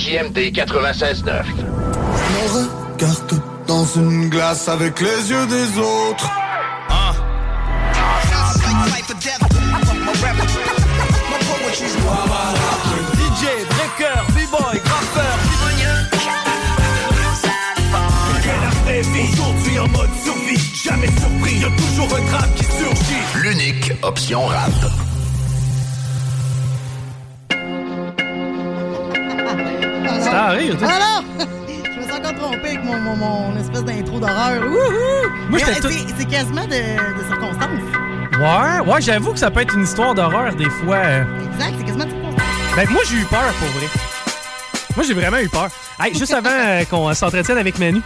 CJMD 96.9. Me regarde dans une glace avec les yeux des autres. DJ, breaker, b-boy, graffeur. Aujourd'hui en mode survie, jamais surpris, y'a toujours un drame qui surgit. L'unique option rap. Ah non! Je me suis encore trompé avec mon, mon, mon espèce d'intro d'horreur. Wouhou! Moi, Mais, j'étais tout- c'est- quasiment de, de circonstance. Ouais, ouais, j'avoue que ça peut être une histoire d'horreur des fois. euh. Exact, c'est quasiment de circonstance. Ben, moi, j'ai eu peur, pour vrai. Moi, j'ai vraiment eu peur. Hey, juste avant euh, qu'on s'entretienne avec Manu,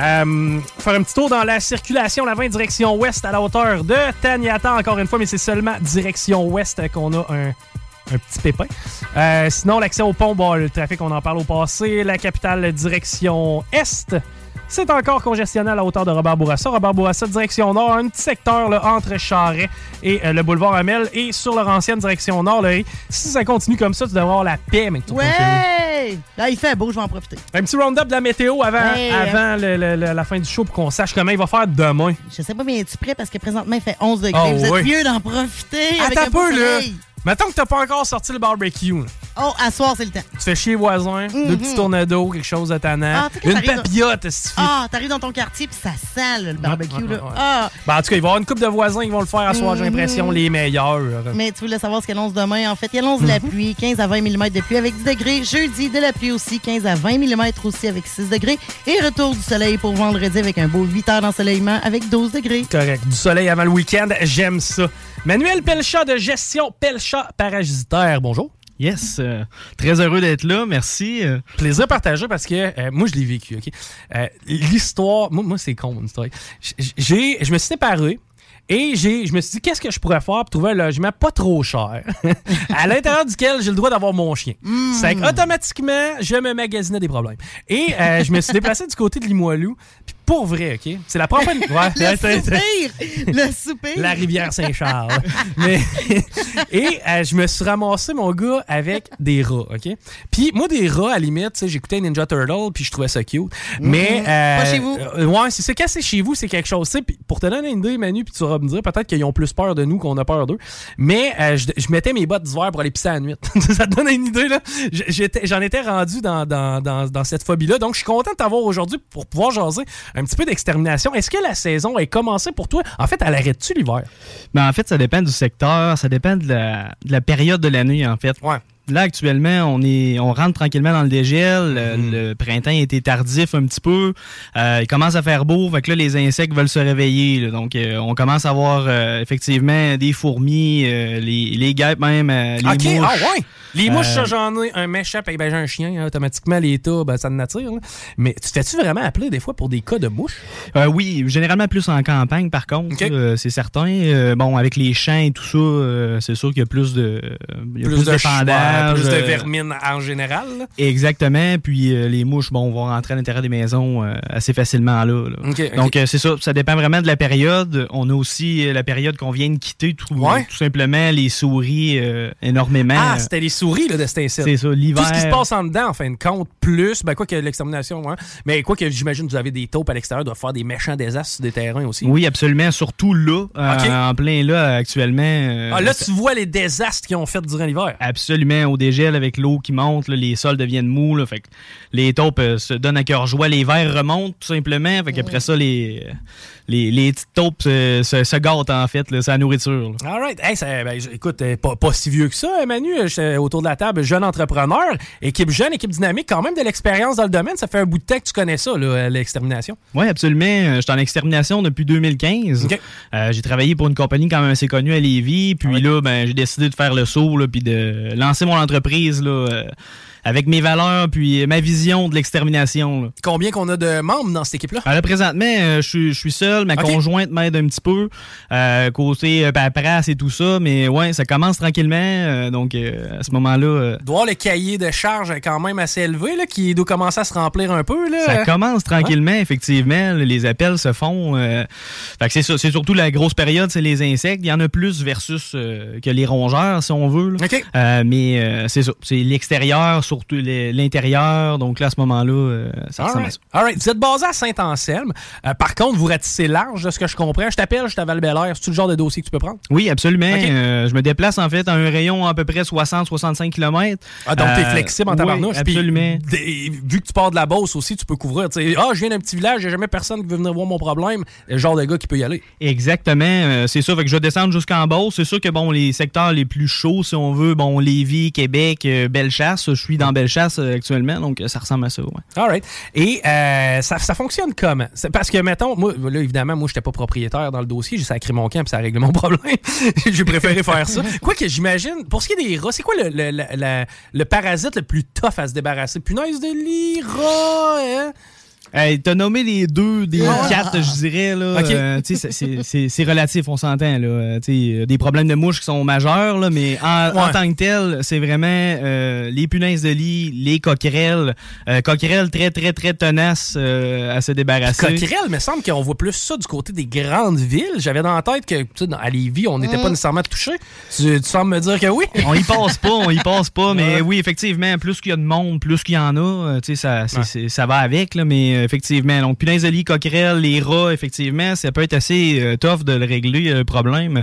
euh, faire un petit tour dans la circulation, la 20 direction ouest à la hauteur de Taniata, encore une fois, mais c'est seulement direction ouest qu'on a un, un petit pépin. Euh, sinon, l'accès au pont, bon, le trafic, on en parle au passé. La capitale direction est. C'est encore congestionné à la hauteur de Robert Bourassa. Robert Bourassa, direction nord, un petit secteur là, entre Charret et euh, le boulevard Amel. Et sur Laurentienne, direction nord, là, si ça continue comme ça, tu devrais avoir la paix, vous. Ouais! Là, il fait beau, je vais en profiter. Un petit round-up de la météo avant, Hey, avant le- le- le- la fin du show pour qu'on sache comment il va faire demain. Je sais pas, mais es-tu prêt? Parce que présentement, il fait 11 degrés. Oh, Vous êtes oui. mieux d'en profiter avec Attends un beau un peu, là. Mettons que t'as pas encore sorti le barbecue. là. Oh, à soir, c'est le temps. Tu fais chier les voisins, deux petits tornados, quelque chose de tannant. Ah, tu sais, quand une t'arrives- papillote, si tu Ah, t'arrives dans ton quartier puis ça sent là, le barbecue. ouais, là. ouais. Ah, Ben, en tout cas, il va y avoir une couple de voisins qui vont le faire à soir, j'ai Mhm. l'impression, les meilleurs. mais tu voulais savoir ce qu'il annonce demain. En fait, il annonce de la pluie, 15 à 20 mm de pluie avec 10 degrés. Jeudi, de la pluie aussi, 15 à 20 mm aussi avec 6 degrés. Et retour du soleil pour vendredi avec un beau 8 heures d'ensoleillement avec 12 degrés. Correct. Du soleil avant le week-end, j'aime ça. Manuel Pelchat de gestion Pelchat Parasitaire, bonjour. Yes, euh, très heureux d'être là, merci. euh. Plaisir partagé parce que euh, moi, je l'ai vécu, OK? L'histoire, moi, moi c'est con, mon histoire. J'ai, je me suis séparé. Et j'ai, je me suis dit, qu'est-ce que je pourrais faire pour trouver un logement pas trop cher, à l'intérieur duquel j'ai le droit d'avoir mon chien. C'est automatiquement, je me magasinais des problèmes. Et euh, je me suis déplacé du côté de Limoilou. Puis pour vrai, OK? C'est la première fois... Le soupir! Le soupir! la rivière Saint-Charles. Mais et euh, je me suis ramassé mon gars avec des rats, OK? Puis moi des rats à la limite, tu sais, j'écoutais Ninja Turtle puis je trouvais ça cute. Mais euh, Pas chez vous. euh, ouais, c'est ça quand c'est chez vous, c'est quelque chose, pour te donner une idée Manu, puis tu vas me dire peut-être qu'ils ont plus peur de nous qu'on a peur d'eux. Mais euh, je, je mettais mes bottes d'hiver pour aller pisser à la nuit. ça te donne une idée là? J'en étais rendu dans, dans, dans, dans cette phobie là. Donc je suis content de t'avoir aujourd'hui pour pouvoir jaser un petit peu d'extermination. Est-ce que la saison est commencée pour toi? En fait, elle arrête-tu l'hiver? Ben, en fait, ça dépend du secteur, ça dépend de la, de la période de l'année, en fait. Ouais. Là, actuellement, on est, on rentre tranquillement dans le dégel. Le- Mhm. Le printemps été tardif un petit peu. Euh, il commence à faire beau. Fait que là, les insectes veulent se réveiller. là. Donc, euh, on commence à voir euh, effectivement des fourmis, euh, les, les guêpes même, euh, les mouches. ah ouais. Les mouches, Euh, j'en ai un méchant, puis ben, j'ai un chien, hein, automatiquement, les tas, ben, ça me nature. là. Mais tu fais-tu vraiment appeler des fois pour des cas de mouches? Euh, oui, généralement plus en campagne, par contre, Ok. euh, c'est certain. Euh, bon, avec les champs et tout ça, euh, c'est sûr qu'il y a plus de, il y a Plus plus, de d'épandage, chômage. plus de euh, vermine en général. là. Exactement. Puis euh, les mouches, bon, vont rentrer à l'intérieur des maisons euh, assez facilement là. Donc c'est ça. Ça dépend vraiment de la période. On a aussi la période qu'on vient de quitter, tout, Ouais. tout simplement les souris énormément. Ah, c'était les souris là, de cet. C'est ça, l'hiver. Tout ce qui se passe en dedans, en fin de compte, plus, ben quoi que l'extermination, ouais. mais quoi que j'imagine que vous avez des taupes à l'extérieur, doivent faire des méchants désastres sur des terrains aussi. Oui, absolument. Surtout là, euh, en plein là actuellement. euh, Ah, là, tu vois les désastres qu'ils ont fait durant l'hiver. Absolument, au dégel avec l'eau qui monte, là, les sols deviennent mous. là, fait que les taupes euh, se donnent à cœur joie. Les vers remontent tout simplement. Fait qu'après ça, les, les, les petites taupes euh, se, se gâtent en fait. là, la nourriture. là. All right. Hey, ça- ben, écoute, euh, pas, pas si vieux que ça, hein, Manu. euh, J'étais autour de la table, jeune entrepreneur, équipe jeune, équipe dynamique, quand même de l'expérience dans le domaine. Ça fait un bout de temps que tu connais ça, euh, l'extermination. Oui, absolument. Euh, Je suis en extermination depuis 2015. Ok. Euh, j'ai travaillé pour une compagnie quand même assez connue à Lévis. Puis là, ben, j'ai décidé de faire le saut là, puis de lancer mon entreprise là, euh, avec mes valeurs puis ma vision de l'extermination. là. Combien qu'on a de membres dans cette équipe-là? Alors, là, présentement, euh, je suis- je suis seul. Ma Ok. conjointe m'aide un petit peu. Euh, côté euh, paperasse et tout ça. Mais ouais, ça commence tranquillement. euh, donc, euh, à ce moment-là, euh, doit avoir le cahier de charge quand même assez élevé, là, qui doit commencer à se remplir un peu. Là. ça commence tranquillement, effectivement. Les appels se font. euh, fait que c'est ça. C'est surtout la grosse période, c'est les insectes. Il y en a plus versus euh, que les rongeurs, si on veut. là. OK. Euh, mais euh, c'est ça. C'est l'extérieur, le- l'intérieur. Donc là, à ce moment-là, euh, ça All ressemble à right. ça. All right. Vous êtes basé à Saint-Anselme. Euh, par contre, vous ratissez large, de ce que je comprends. Je t'appelle, je suis à val C'est-tu le genre de dossier que tu peux prendre? Oui, absolument. Euh, je me déplace en fait à un rayon à peu près 60-65 km. Ah, donc t'es flexible en tabarnouche. puis absolument. vu que tu pars de la Beauce aussi, tu peux couvrir. tu Ah, je viens d'un petit village, j'ai jamais personne qui veut venir voir mon problème. Le genre de gars qui peut y aller. Exactement, c'est ça. Fait que je vais descendre jusqu'en Beauce. C'est sûr que bon, les secteurs les plus chauds, si on veut, bon, Lévis, Québec, Bellechasse. Je suis dans Bellechasse euh, actuellement, donc euh, ça ressemble à ça. Ouais. All right. Et euh, ça, ça fonctionne comment? Parce que, mettons, moi, là, évidemment, moi, j'étais pas propriétaire dans le dossier. J'ai sacré mon camp puis ça a réglé mon problème. j'ai préféré faire ça. Quoique, j'imagine, pour ce qui est des rats, c'est quoi le, le, le- le- le parasite le plus tough à se débarrasser? Punaise de lit, rat, hein? Hey, T'as nommé les deux, des Ah. quatre, je dirais. Là. Euh, c'est- c'est c'est relatif, on s'entend. là. Euh, tu sais, euh, Des problèmes de mouches qui sont majeurs, là, mais en, tant que tel, c'est vraiment euh, les punaises de lit, les coquerelles. Euh, coquerelles très, très, très tenaces euh, à se débarrasser. Coquerel, il me semble qu'on voit plus ça du côté des grandes villes. J'avais dans la tête que, tu sais, dans- à Lévis, on n'était pas nécessairement touché. Tu, tu sembles me dire que oui. on y passe pas, on y passe pas, mais oui, effectivement, plus qu'il y a de monde, plus qu'il y en a, tu sais, ça, Ouais. ça va avec, là, mais effectivement, donc punaise de lit, coquerelle, les rats, effectivement, ça peut être assez euh, tough de le régler, euh, le problème.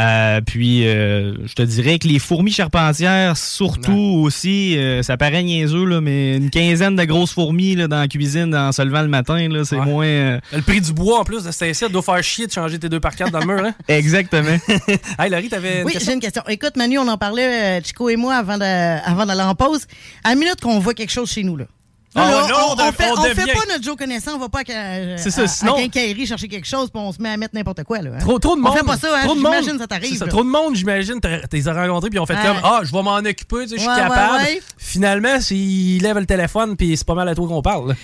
Euh, puis, euh, je te dirais que les fourmis charpentières, surtout aussi, euh, ça paraît niaiseux, là, mais une quinzaine de grosses fourmis là, dans la cuisine en se levant le matin, là, c'est Ouais. moins... euh, Le prix du bois, en plus, de cet incite, doit faire chier de changer tes deux par quatre dans le mur. Hein? Exactement. hey, Laurie, t'avais Oui, j'ai une question. Écoute, Manu, on en parlait, Chico et moi, avant de- avant d'aller en pause. À la minute qu'on voit quelque chose chez nous, là. Là, là, non, on, on on fait, on on pas notre Joe connaissant, on va pas à, ça, à- sinon- à quincaillerie chercher quelque chose, puis on se met à mettre n'importe quoi. Là, hein. Trop, trop de On monde. fait pas ça, hein, trop de j'imagine monde. ça t'arrive. Trop de monde, j'imagine. T'es rencontrés puis on fait Ouais. comme Ah, je vais m'en occuper, tu sais, je suis ouais, capable. ouais. Finalement, s'il lève le téléphone puis c'est pas mal à toi qu'on parle.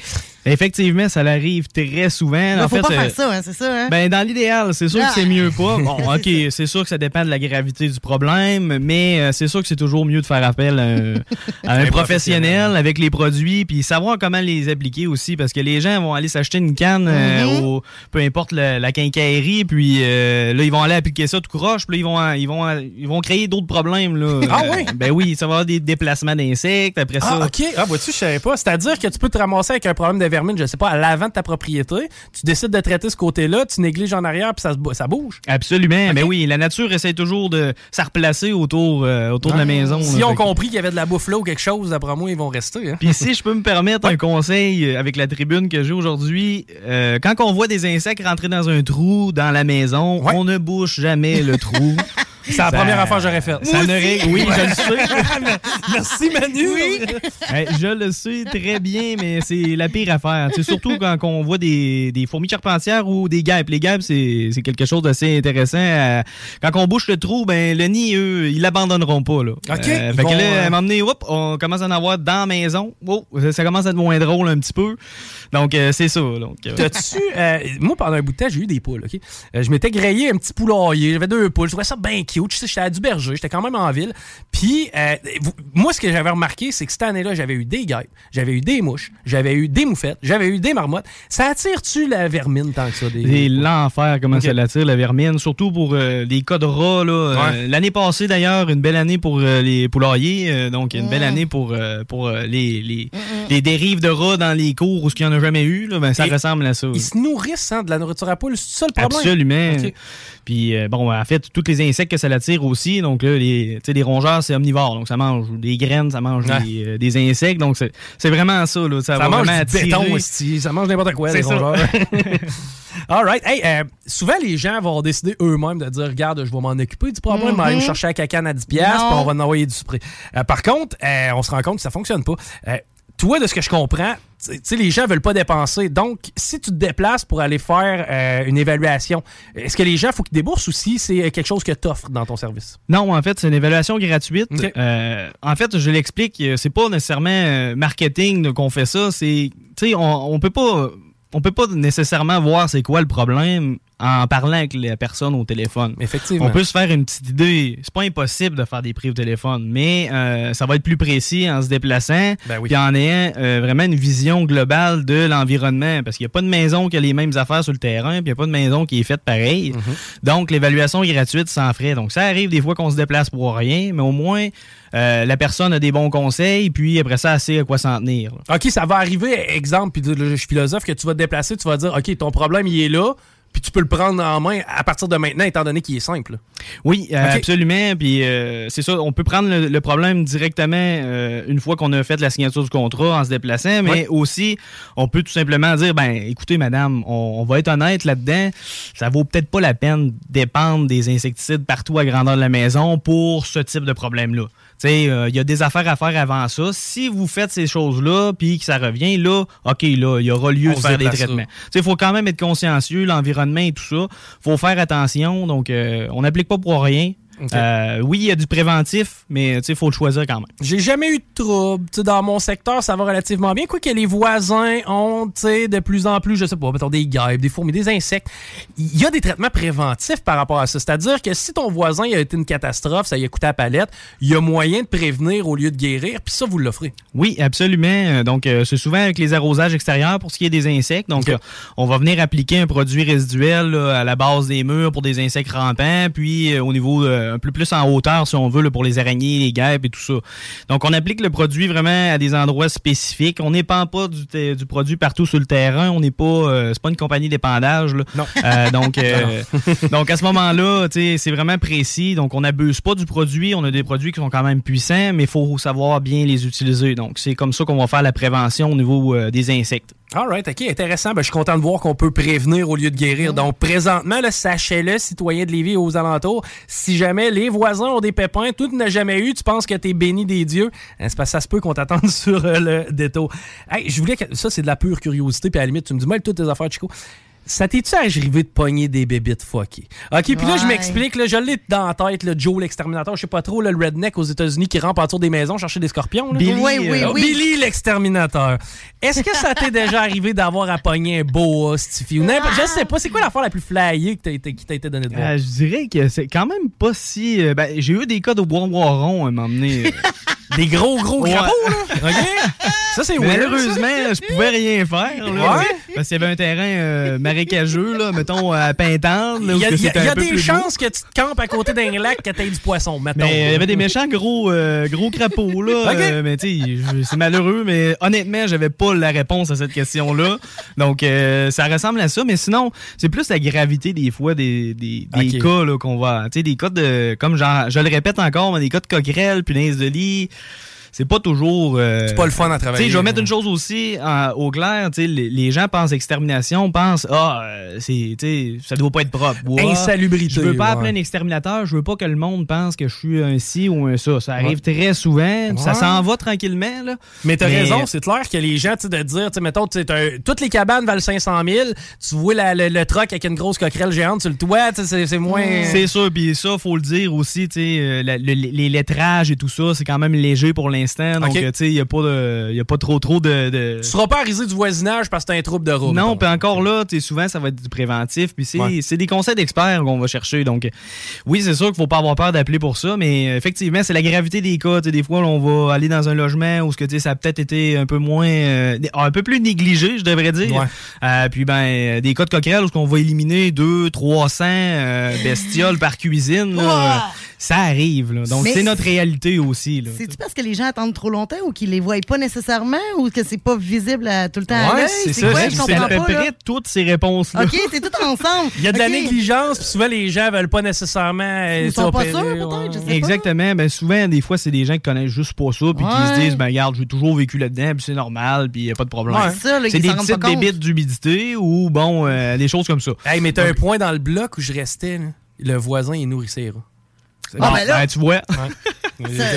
Effectivement, ça l'arrive très souvent. En faut fait, pas euh, faire ça, hein, c'est ça. Hein? Ben, dans l'idéal, c'est sûr Ah. que c'est mieux pas. Bon, OK, c'est sûr que ça dépend de la gravité du problème, mais euh, c'est sûr que c'est toujours mieux de faire appel à un, à un Un professionnel avec les produits, puis savoir comment les appliquer aussi, parce que les gens vont aller s'acheter une canne euh, Mhm. au, peu importe la quincaillerie, puis euh, là, ils vont aller appliquer ça tout croche, puis là, ils vont, ils vont, ils vont créer d'autres problèmes. Là. Ah Euh, oui? Ben oui, ça va avoir des déplacements d'insectes, après ça. Ah, OK. Ah, vois-tu, je savais pas. C'est-à-dire que tu peux te ramasser avec un problème de vermine, je sais pas, à l'avant de ta propriété. Tu décides de traiter ce côté-là, tu négliges en arrière puis ça, ça bouge. Absolument. Ben oui, la nature essaie toujours de se replacer autour, euh, autour de la maison. S'ils là. ont compris qu'il y avait de la bouffe là ou quelque chose, d'après moi, ils vont rester. hein. Puis si je peux me permettre un conseil euh, avec la tribune que j'ai aujourd'hui, euh, quand on voit des insectes rentrer dans un trou dans la maison, Ouais. on ne bouche jamais le trou. C'est la première affaire que j'aurais faite. Ça ne Oui, je le sais. Merci, Manu. Hey, je le sais très bien, mais c'est la pire affaire. C'est surtout quand on voit des, des fourmis charpentières ou des guêpes. Les guêpes, c'est c'est quelque chose d'assez intéressant. Euh, quand on bouche le trou, ben le nid, eux, ils l'abandonneront pas. Là. OK. Euh, Ils fait vont, que là, euh, à un moment donné, on commence à en avoir dans la maison. Oh, ça, ça commence à être moins drôle un petit peu. Donc, euh, c'est ça. Donc, euh, T'as-tu. euh, moi, pendant un bout de temps, j'ai eu des poules, OK? Euh, je m'étais grillé un petit poulailler. J'avais deux poules. Je trouvais ça bien cute. Cute. Tu sais, J'étais à Duberger, j'étais quand même en ville. Puis, euh, moi, ce que j'avais remarqué, c'est que cette année-là, j'avais eu des guêpes, j'avais eu des mouches, j'avais eu des moufettes, j'avais eu des marmottes. Ça attire-tu la vermine tant que ça? Des... C'est l'enfer comment ça l'attire, la vermine, surtout pour euh, les cas de rats. là. Euh, Ouais. L'année passée, d'ailleurs, une belle année pour euh, les poulaillers, euh, donc une belle année pour, euh, pour euh, les, les, les dérives de rats dans les cours où il n'y en a jamais eu. là, ben, ça Et ressemble à ça. Ils se nourrissent hein, de la nourriture à poule, c'est ça le problème? Absolument. Puis, euh, bon, en fait, tous les insectes que ça l'attire aussi. Donc, là, les, les rongeurs, c'est omnivore. Donc, ça mange des graines, ça mange Ouais. des, euh, des insectes. Donc, c'est vraiment ça. Là, ça, mange du attirer. béton, esti. ça mange n'importe quoi, les ça. rongeurs. All right. Hey, euh, souvent, les gens vont décider eux-mêmes de dire Regarde, je vais m'en occuper du problème, Mhm. aller me chercher la cacane à 10$, puis on va en envoyer du spray. Euh, par contre, on se rend compte que ça fonctionne pas. Toi, de ce que je comprends, tu sais, les gens veulent pas dépenser. Donc, si tu te déplaces pour aller faire euh, une évaluation, est-ce que les gens, faut qu'ils déboursent ou si c'est quelque chose que tu offres dans ton service? Non, en fait, c'est une évaluation gratuite. Euh, en fait, je l'explique, euh, c'est pas nécessairement marketing qu'on fait ça. C'est, tu sais, on, on peut pas, on peut pas nécessairement voir c'est quoi le problème en parlant avec la personne au téléphone. Effectivement. On peut se faire une petite idée. C'est pas impossible de faire des prix au téléphone, mais euh, ça va être plus précis en se déplaçant, Ben oui. puis en ayant euh, vraiment une vision globale de l'environnement, parce qu'il n'y a pas de maison qui a les mêmes affaires sur le terrain, puis il n'y a pas de maison qui est faite pareil. Mm-hmm. Donc l'évaluation est gratuite sans frais. Donc ça arrive des fois qu'on se déplace pour rien, mais au moins euh, la personne a des bons conseils, puis après ça, elle sait à quoi s'en tenir. là. OK, ça va arriver, exemple, puis je suis philosophe, que tu vas te déplacer, tu vas dire, OK, ton problème, il est là, puis tu peux le prendre en main à partir de maintenant, étant donné qu'il est simple. Oui, euh, absolument. Puis euh, c'est ça, on peut prendre le, le problème directement euh, une fois qu'on a fait la signature du contrat en se déplaçant, mais Ouais. aussi on peut tout simplement dire ben écoutez madame, on, on va être honnête là-dedans, ça vaut peut-être pas la peine d'épandre des insecticides partout à grandeur de la maison pour ce type de problème-là. Tu sais, euh, il y a des affaires à faire avant ça. Si vous faites ces choses-là, puis que ça revient, là, OK, là, il y aura lieu On de faire des traitements. il faut quand même être consciencieux, l'environnement et tout ça. faut faire attention. Donc, euh, on n'applique pas pour rien. Euh, oui, il y a du préventif, mais il faut le choisir quand même. J'ai jamais eu de trouble. Dans mon secteur, ça va relativement bien. Quoi que les voisins ont, de plus en plus, je sais pas, mettons des guêpes, des fourmis, des insectes. Il y a des traitements préventifs par rapport à ça. C'est-à-dire que si ton voisin il a été une catastrophe, ça y a coûté à la palette, il y a moyen de prévenir au lieu de guérir, puis ça, vous l'offrez. Oui, absolument. Donc, euh, c'est souvent avec les arrosages extérieurs pour ce qui est des insectes. Donc, euh, on va venir appliquer un produit résiduel là, à la base des murs pour des insectes rampants, puis au niveau un peu plus en hauteur, si on veut, là, pour les araignées, les guêpes et tout ça. Donc, on applique le produit vraiment à des endroits spécifiques. On n'épand pas du, produit partout sur le terrain. On n'est pas, euh, c'est pas une compagnie d'épandage. là. Non. Euh, donc, euh, donc, à ce moment-là, c'est vraiment précis. Donc, on n'abuse pas du produit. On a des produits qui sont quand même puissants, mais il faut savoir bien les utiliser. Donc, c'est comme ça qu'on va faire la prévention au niveau euh, des insectes. All right, OK, intéressant. Ben, je suis content de voir qu'on peut prévenir au lieu de guérir. Donc, présentement, sachez-le, citoyens de Lévis et aux alentours, si jamais les voisins ont des pépins, tout n'a jamais eu, tu penses que t'es béni des dieux, hein, parce que ça se peut qu'on t'attende sur euh, le détour. Hey, je voulais que... Ça, c'est de la pure curiosité, puis à la limite, tu me dis, moi, toutes tes affaires, Chico. Ça t'es-tu arrivé de pogner des bébites fuckées? OK, puis là, je m'explique, là, je l'ai dans la tête, le Joe l'exterminateur, je sais pas trop, là, le redneck aux États-Unis qui rampe autour des maisons chercher des scorpions. là. Billy, Oui, oui, euh, oui. Billy l'exterminateur. Est-ce que ça t'est déjà arrivé d'avoir à pogner un boa, Stiffy? Ou n'importe- Je sais pas, c'est quoi l'affaire la plus flyée que t'as été- qui t'a été donnée de voir? Euh, je dirais que c'est quand même pas si. euh, ben, j'ai eu des cas de bois-boiron à m'emmener. Des gros, gros Ouais. crapauds, là? OK? Ça, c'est weird. ça. Malheureusement, je pouvais rien faire. Là, Ouais. Parce qu'il y avait un terrain euh, marécageux, là, mettons, à Pintante. là, Il y a, y y des chances que tu te campes à côté d'un lac que t'aies du poisson, mettons. Mais euh, il y avait des méchants gros, euh, gros crapauds, là. Ok. Euh, mais tu c'est malheureux, mais honnêtement, j'avais pas la réponse à cette question-là. Donc, euh, ça ressemble à ça. Mais sinon, c'est plus la gravité des fois des, des, cas là, qu'on va. Tu sais, des cas de. Comme genre, je le répète encore, mais des cas de coquerelles, punaises de lit. C'est pas toujours. euh, C'est pas le fun à tu sais, travailler. je vais mettre une chose aussi en- au clair. tu sais, Les, les gens pensent extermination, pensent ah, euh, c'est, ça doit pas être propre. Ou, ah, Insalubrité. je veux pas ouais. appeler un exterminateur, je veux pas que le monde pense que je suis un ci ou un ça. Ça arrive très souvent, ça s'en va tranquillement. Là. Mais t'as Mais- raison, c'est clair que les gens, tu de dire, tu sais, mettons, tu sais, t'as- toutes les cabanes valent 500 000, tu vois la- le, le truck avec une grosse coquerelle géante sur le toit, c'est- moins... C'est sûr, puis ça, faut le dire aussi, tu sais, euh, le- les lettrages et tout ça, c'est quand même léger pour l'instant. Donc, euh, tu sais, il n'y a, pas de- y a pas trop trop de... de- Tu seras pas à riser du voisinage parce que t'as un trouble de route. Non, puis encore là, tu sais, souvent, ça va être du préventif. Puis c'est Ouais. des conseils d'experts qu'on va chercher. Donc, euh, oui, c'est sûr qu'il faut pas avoir peur d'appeler pour ça, mais euh, effectivement, c'est la gravité des cas. Tu sais, Des fois, on va aller dans un logement où ce que, tu sais, ça a peut-être été un peu moins... euh, un peu plus négligé, je devrais dire. Ouais. Euh, puis, ben, des cas de coquerelles où on va éliminer 200, 300 euh, bestioles par cuisine. là, euh, ça arrive. là. Donc, c'est notre réalité aussi. là. C'est-tu parce que les gens attendent trop longtemps ou qu'ils les voient pas nécessairement ou que c'est pas visible à- tout le temps? À Ouais, l'œil? c'est ça. quoi? C'est près toutes ces réponses-là. OK, c'est tout ensemble. Il y a de la négligence, puis souvent les gens veulent pas nécessairement. euh, Ils sont pas sûrs, peut-être, je sais pas. Exactement. Ben souvent, des fois, c'est des gens qui connaissent juste pas ça, puis qui se disent, ben regarde, j'ai toujours vécu là-dedans, puis c'est normal, puis y a pas de problème. Ouais. C'est des petites bébites d'humidité ou bon, euh, des choses comme ça. Hey, mais t'as un point dans le bloc où je restais. là. Le voisin, il nourrissait les Ah, ben là. tu vois. Là, je viens,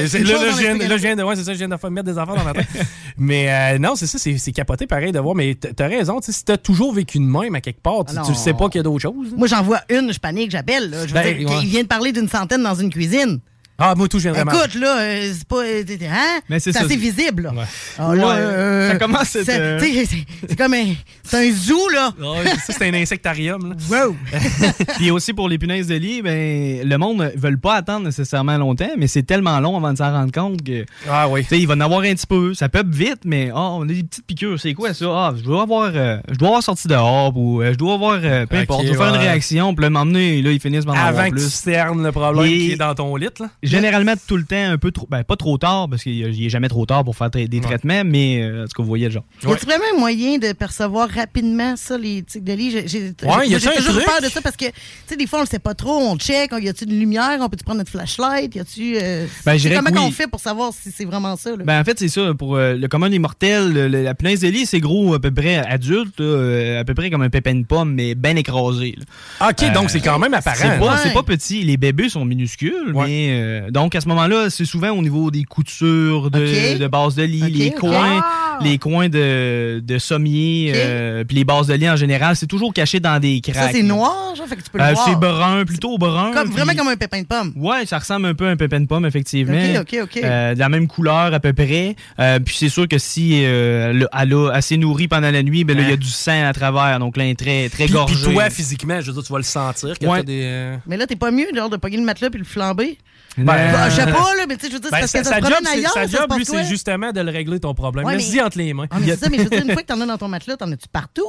l'esprit là, je viens de, ouais, c'est ça, je viens de faire- mettre des affaires dans ma tête. mais euh, non, c'est ça, c'est c'est capoté pareil de voir. Mais t'as raison, tu sais, si t'as toujours vécu de même à quelque part, tu, Ah tu sais pas qu'il y a d'autres choses. Moi, j'en vois une, je panique, j'appelle. là. Je veux Ben, dire, ouais. qu'il vient de parler d'une centaine dans une cuisine. Ah, moi, tout, je. Écoute, là, euh, c'est pas. euh, Hein? Mais c'est c'est ça. assez visible, là. Ouais. Ah, là, Ouais, euh, ça commence à c'est- euh, C'est c'est comme un. C'est un zoo, là. Ouais, ça, c'est un insectarium. Là. Wow! Puis aussi pour les punaises de lit, ben le monde ne veut pas attendre nécessairement longtemps, mais c'est tellement long avant de s'en rendre compte que Ah oui. tu sais, il va en avoir un petit peu. Ça peut vite, mais ah, on a des petites piqûres. C'est quoi ça? Ah, je dois avoir, euh, je dois avoir sorti dehors ou euh, je dois avoir, euh, peu importe, je dois faire une réaction, puis là, m'emmener, là, ils finissent par en avoir Avant que tu cernes le problème Et- qui est dans ton lit. Là. Généralement, tout le temps, un peu trop, ben pas trop tard, parce qu'il n'y est jamais trop tard pour faire tra- des traitements, mais euh, en tout cas, vous voyez le genre. Y a-tu vraiment un moyen de percevoir rapidement ça, les tics de lit? J'ai- toujours truc? peur de ça parce que, tu sais, des fois, on le sait pas trop, on check, on- y a-tu une lumière, on peut-tu prendre notre flashlight, y a-tu. euh, Ben, comment oui. fait pour savoir si c'est vraiment ça, là? Ben, en fait, c'est ça. Pour euh, le commun des mortels, le- le- la punaise de lit, c'est gros, à peu près adulte, euh, à peu près comme un pépin de pomme, mais bien écrasé. là. OK, donc c'est quand même apparent. C'est pas, Ouais. c'est pas petit. Les bébés sont minuscules, Ouais. mais euh, donc à ce moment-là, c'est souvent au niveau des coutures de, Ok. de base de lit, les coins, Ah! les coins de, de sommier, euh, puis les bases de lit en général, c'est toujours caché dans des craques. ça, c'est noir, genre, fait que tu peux le Euh, voir. c'est brun, plutôt brun. Comme, vraiment comme un pépin de pomme. Ouais, ça ressemble un peu à un pépin de pomme, effectivement. Ok, ok, ok. Euh, de la même couleur à peu près. Euh, puis c'est sûr que si euh, le- elle a assez nourri pendant la nuit, ben là, il y a Ouais. du sang à travers. Donc là, elle est très, très Puis, gorgée. puis toi, physiquement, je veux dire, tu vas le sentir. Ouais. des, euh, Mais là, t'es pas mieux, genre, de pogner le matelas puis le flamber? Ben, Bah, je sais pas, là, mais tu sais, je veux dire, c'est Ben, parce que ça se job, ailleurs, sa ça job, lui, c'est justement de le régler ton problème. Ouais, Laisse-y entre les mains. Ah, mais c'est ça, mais je veux dire, une fois que t'en as dans ton matelas, t'en as-tu partout?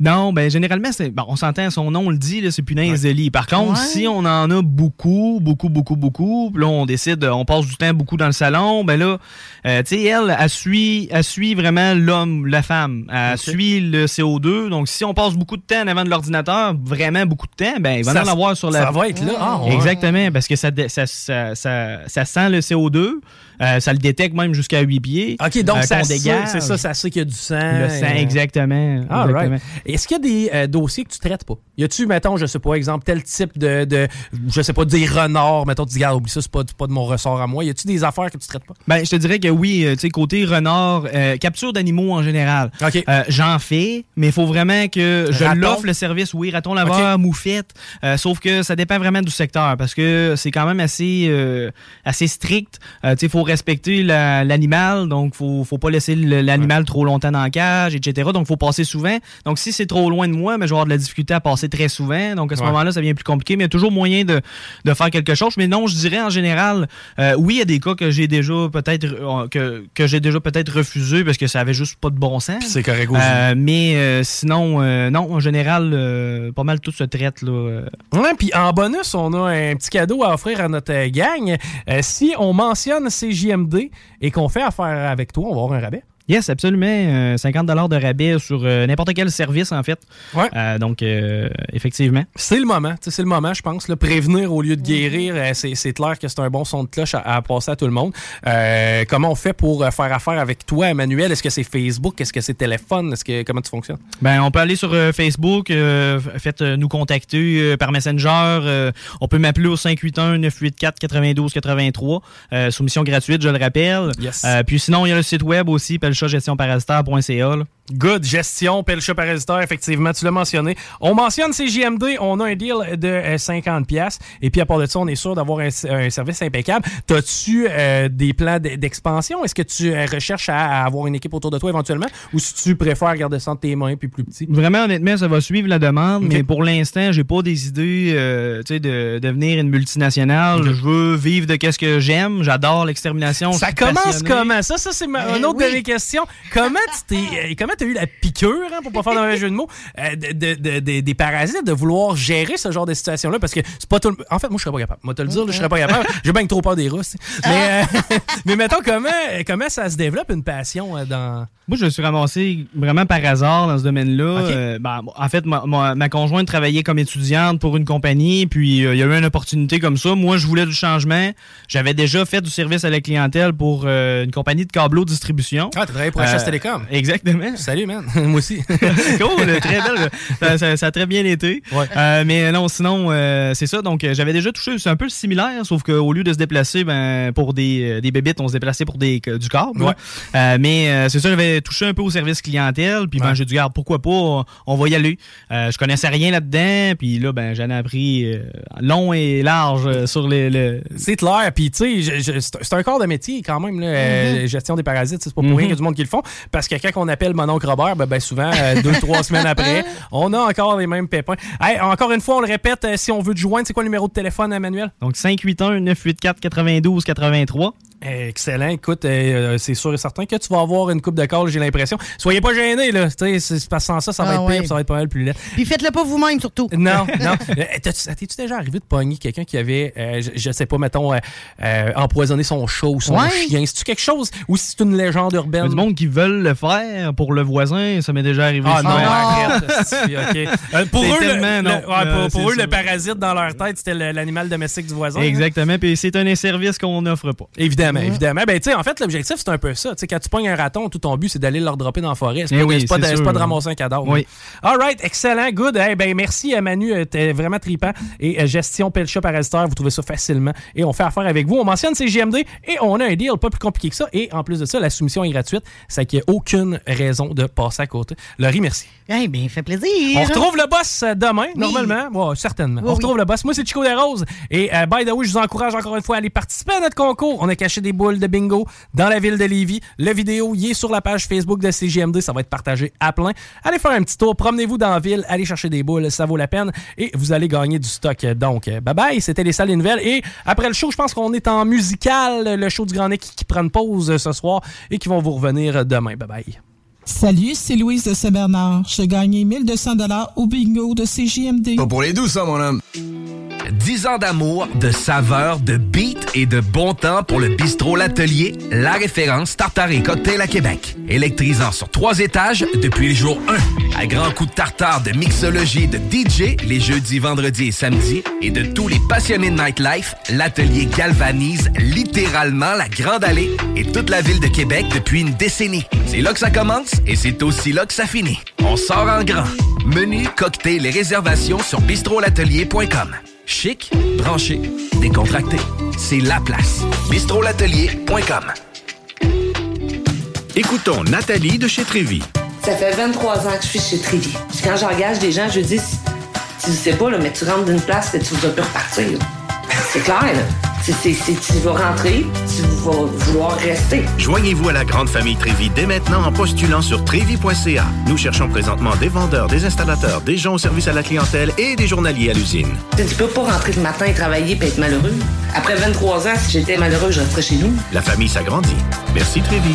Non, ben généralement, c'est bon, on s'entend, son nom on le dit, c'est punaise de lit. Par contre, Ouais. si on en a beaucoup, beaucoup, beaucoup, beaucoup, là, on décide, on passe du temps beaucoup dans le salon, ben là, euh, tu sais, elle, elle suit, elle suit vraiment l'homme, la femme. Elle suit le CO2. Donc, si on passe beaucoup de temps en avant de l'ordinateur, vraiment beaucoup de temps, ben, il va Ça- en avoir sur la... Ça va être là. Ah, ouais. Exactement, parce que ça, ça, ça, ça, ça sent le CO2, euh, ça le détecte même jusqu'à 8 pieds. OK, donc euh, ça sait- dégage. c'est ça, ça sait qu'il y a du sang. Le sang, euh, exactement. Right. Est-ce qu'il y a des euh, dossiers que tu traites pas? Y a-tu, mettons, je sais pas, exemple, tel type de, de je sais pas, des renards, mettons, tu dis, regarde, oublie ça, c'est pas, pas de mon ressort à moi. Y a-tu des affaires que tu traites pas? Ben, je te dirais que oui, tu sais, côté renard, capture d'animaux en général. OK. J'en fais, mais il faut vraiment que je l'offre le service, oui, raton laveur, moufette. euh, sauf que ça dépend vraiment du secteur parce que c'est quand même assez euh, assez strict. Euh, il faut respecter la- l'animal, donc faut faut pas laisser l'animal trop longtemps dans la cage, etc. Donc faut passer souvent. Donc si c'est trop loin de moi, mais je vais avoir de la difficulté à passer très souvent. Donc à ce Ouais. moment-là, ça devient plus compliqué, mais il y a toujours moyen de, de faire quelque chose. Mais non, je dirais en général, euh, oui, il y a des cas que j'ai déjà peut-être euh, que, que j'ai déjà peut-être refusé parce que ça avait juste pas de bon sens. C'est correct aussi. Mais sinon, non, en général, pas mal tout se traite. Là. Ouais, puis en bonus, on a un petit cadeau à offrir à notre gang. Euh, si on mentionne CJMD et qu'on fait affaire avec toi, on va avoir un rabais. Yes, absolument. euh, 50 de rabais sur euh, n'importe quel service, en fait. Ouais. Euh, donc, euh, effectivement. C'est le moment, c'est le moment, je pense. Là, prévenir au lieu de guérir, euh, c'est clair que c'est un bon son de cloche à, à passer à tout le monde. Comment on fait pour faire affaire avec toi, Emmanuel? Est-ce que c'est Facebook? Est-ce que c'est téléphone? Est-ce que comment tu fonctionnes? Ben, on peut aller sur Facebook, euh, f- faites euh, nous contacter par Messenger. on peut m'appeler au 581-984-9283. Euh, soumission gratuite, je le rappelle. Yes. Puis sinon, il y a le site web aussi. Là. Good gestion, Pelcha Parasiteur, effectivement, tu l'as mentionné. On mentionne CJMD, on a un deal de euh, 50 pièces et puis à part de ça, on est sûr d'avoir un, un service impeccable. T'as-tu euh, des plans d'expansion? Est-ce que tu euh, recherches à, à avoir une équipe autour de toi éventuellement? Ou si tu préfères garder ça entre tes mains puis plus petit? Vraiment, honnêtement, ça va suivre la demande, mais pour l'instant, j'ai pas des idées euh, tu sais, de devenir une multinationale. Je veux vivre de qu'est-ce que j'aime. J'adore l'extermination. Ça commence passionné. comment? Ça, ça c'est ma- Ben une autre oui. de mes questions. Comment tu t'es, euh, comment t'as eu la piqûre, hein, pour pas faire un jeu de mots, euh, de, de- de- de- des parasites, de vouloir gérer ce genre de situation-là? Parce que c'est pas tout le- En fait, moi, je serais pas capable. Moi, te le dire, je serais pas capable. J'ai bien trop peur des Russes. Mais, euh, mais mettons, comment, comment ça se développe une passion euh, dans. Moi, je me suis ramassé vraiment par hasard dans ce domaine-là. Euh, ben, en fait, ma, ma- ma conjointe travaillait comme étudiante pour une compagnie, puis euh, il y a eu une opportunité comme ça. Moi, je voulais du changement. J'avais déjà fait du service à la clientèle pour euh, une compagnie de câbleau distribution. Ah, t'as travaillé pour HS Télécom. Exactement. Salut, man. Moi aussi. cool, très belle. Ça, ça- ça a très bien été. Ouais. Mais non, sinon, c'est ça. Donc, j'avais déjà touché. C'est un peu similaire, sauf qu'au lieu de se déplacer ben, pour des, des bébites, on se déplaçait pour des, du câble. Ouais. mais c'est ça, j'avais touché un peu au service clientèle. Puis, ben, j'ai dit, garde, pourquoi pas, on, va y aller. Euh, je connaissais rien là-dedans. Puis là, ben, j'en ai appris euh, long et large euh, sur les. le- C'est clair, puis tu sais, c'est un- corps de métier quand même, là, euh, gestion des parasites, c'est pas pour rien Mhm. qu'il y a du monde qui le font, parce que quand on appelle mon oncle Robert, ben, ben, souvent, euh, deux, trois semaines après, on a encore les mêmes pépins. Hey, encore une fois, on le répète, euh, si on veut te joindre, c'est quoi le numéro de téléphone, Emmanuel? Donc, 581-984-92-83. Excellent, écoute, euh, c'est sûr et certain que tu vas avoir une coupe de call, j'ai l'impression. Soyez pas gênés, là, tu sais, c'est c'est parce que sans ça, ça va Ah être pire, ouais. ça va être pas mal plus laid. Puis faites-le pas vous-même, surtout. Non, non. Euh, T'es-tu déjà arrivé de pogner quelqu'un qui avait, euh, je, je sais pas, mettons, euh, euh, empoisonné son chat ou son Ouais. chien? C'est-tu quelque chose ou si c'est une légende Il y urbaine? a du monde qui veulent le faire pour le voisin, ça m'est déjà arrivé. Ah non, arrête. Euh, pour eux, le, tellement, le- non. ouais, pour, Euh, pour c'est eux, ça. le parasite dans leur tête, c'était l'animal domestique du voisin. hein? Exactement, puis c'est un service qu'on n'offre pas. Évidemment, évidemment. Ben, tu sais, en fait, l'objectif, c'est un peu ça. Tu sais, quand tu pognes un raton, tout ton but, c'est d'aller le redropper dans la forêt. C'est Eh pas, de- oui, c'est pas, de- c'est c'est sûr. pas de ramasser un cadavre. Oui. All right, excellent, good. Eh ben, merci, euh, Manu. euh, T'es vraiment tripant. Et euh, gestion Pelcha Parasiteur, vous trouvez ça facilement. Et on fait affaire avec vous. On mentionne CGMD et on a un deal pas plus compliqué que ça. Et en plus de ça, la soumission est gratuite. Ça qu'il n'y a aucune raison de passer à côté. Laurie, merci. Eh bien, fait plaisir. On retrouve le boss demain, normalement. Ouais, certainement. Oui, on retrouve oui. le boss. Moi, c'est Chico Desroses. Et euh, by the way, je vous encourage encore une fois à aller participer à notre concours. On a caché des boules de bingo dans la ville de Lévis. La vidéo, il est sur la page Facebook de CGMD. Ça va être partagé à plein. Allez faire un petit tour. Promenez-vous dans la ville. Allez chercher des boules. Ça vaut la peine. Et vous allez gagner du stock. Donc, euh, bye bye. C'était les salles nouvelles. Et après le show, je pense qu'on est en musical. Le show du Grand Nick qui, qui prend une pause ce soir et qui vont vous revenir demain. Bye bye. Salut, c'est Louise de Saint-Bernard. J'ai gagné 1200 dollars au bingo de CJMD. Pas pour les doux, ça, mon homme. 10 ans d'amour, de saveur, de beat et de bon temps pour le bistrot L'Atelier, la référence tartare et cocktail à Québec. Électrisant sur trois étages depuis le jour 1. À grands coups de tartare, de mixologie, de DJ les jeudis, vendredis et samedis. Et de tous les passionnés de nightlife, L'Atelier galvanise littéralement la Grande Allée et toute la ville de Québec depuis une décennie. C'est là que ça commence? Et c'est aussi là que ça finit. On sort en grand. Menu, cocktail et réservations sur bistrolatelier.com. Chic, branché, décontracté. C'est la place. bistrolatelier.com. Écoutons Nathalie de chez Trévy. Ça fait 23 ans que je suis chez Trévy. Puis quand j'engage des gens, je dis, tu sais pas, là, mais tu rentres d'une place que tu vas plus repartir. C'est clair, là. C'est, c'est- tu vas rentrer, tu vas vouloir rester. Joignez-vous à la grande famille Trévy dès maintenant en postulant sur trévy.ca. Nous cherchons présentement des vendeurs, des installateurs, des gens au service à la clientèle et des journaliers à l'usine. Tu peux pas rentrer le matin et travailler et être malheureux. Après 23 ans, si j'étais malheureux, je resterais chez nous. La famille s'agrandit. Merci Trévy.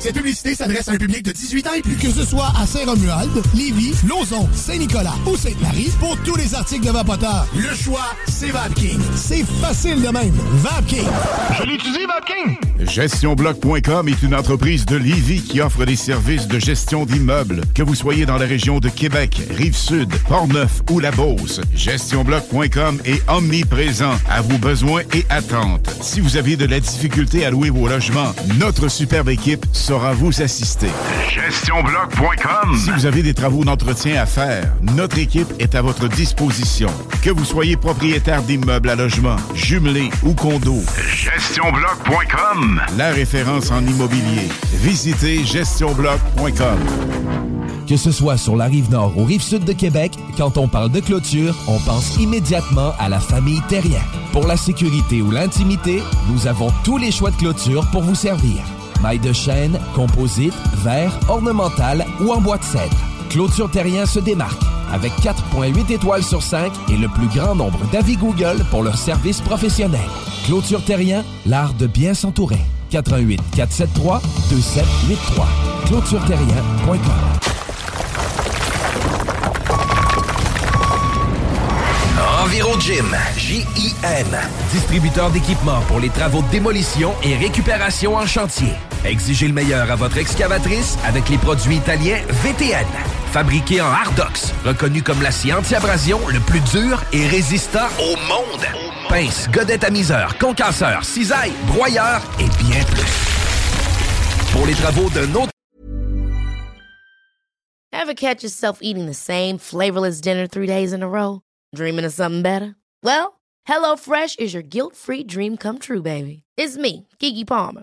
Cette publicité s'adresse à un public de 18 ans et plus. Que ce soit à Saint-Romuald, Lévis, Lauson, Saint-Nicolas ou Sainte-Marie, pour tous les articles de Vapoteur, le choix, c'est VapKing. C'est facile de même. VapKing. Je l'utilise, VapKing. GestionBloc.com est une entreprise de Lévis qui offre des services de gestion d'immeubles. Que vous soyez dans la région de Québec, Rive-Sud, Port-Neuf ou La Beauce, GestionBloc.com est omniprésent à vos besoins et attentes. Si vous avez de la difficulté à louer vos logements, notre superbe équipe saura vous assister. GestionBloc.com. Si vous avez des travaux d'entretien à faire, notre équipe est à votre disposition. Que vous soyez propriétaire d'immeubles à logement, jumelés ou condos, GestionBloc.com. la référence en immobilier. Visitez gestionbloc.com. Que ce soit sur la rive nord ou rive sud de Québec, quand on parle de clôture, on pense immédiatement à la famille Terrien. Pour la sécurité ou l'intimité, nous avons tous les choix de clôture pour vous servir. Maille de chêne, composite, verre, ornemental ou en bois de cèdre. Clôture Terrien se démarque avec 4.8 étoiles sur 5 et le plus grand nombre d'avis Google pour leur service professionnel. Clôture Terrien, l'art de bien s'entourer. 88 473 2783. ClôtureTerrien.com. EnviroGym, J-I-M, distributeur d'équipements pour les travaux de démolition et récupération en chantier. Exigez le meilleur à votre excavatrice avec les produits italiens VTN. Fabriqué en Hardox, reconnu comme l'acier anti-abrasion le plus dur et résistant au monde. Pince, godette à miseur, concasseur, cisaille, broyeur et bien plus. Pour les travaux d'un autre Ever catch yourself eating the same flavorless dinner three days in a row? Dreaming of something better? Well, HelloFresh is your guilt-free dream come true, baby. It's me, Kiki Palmer.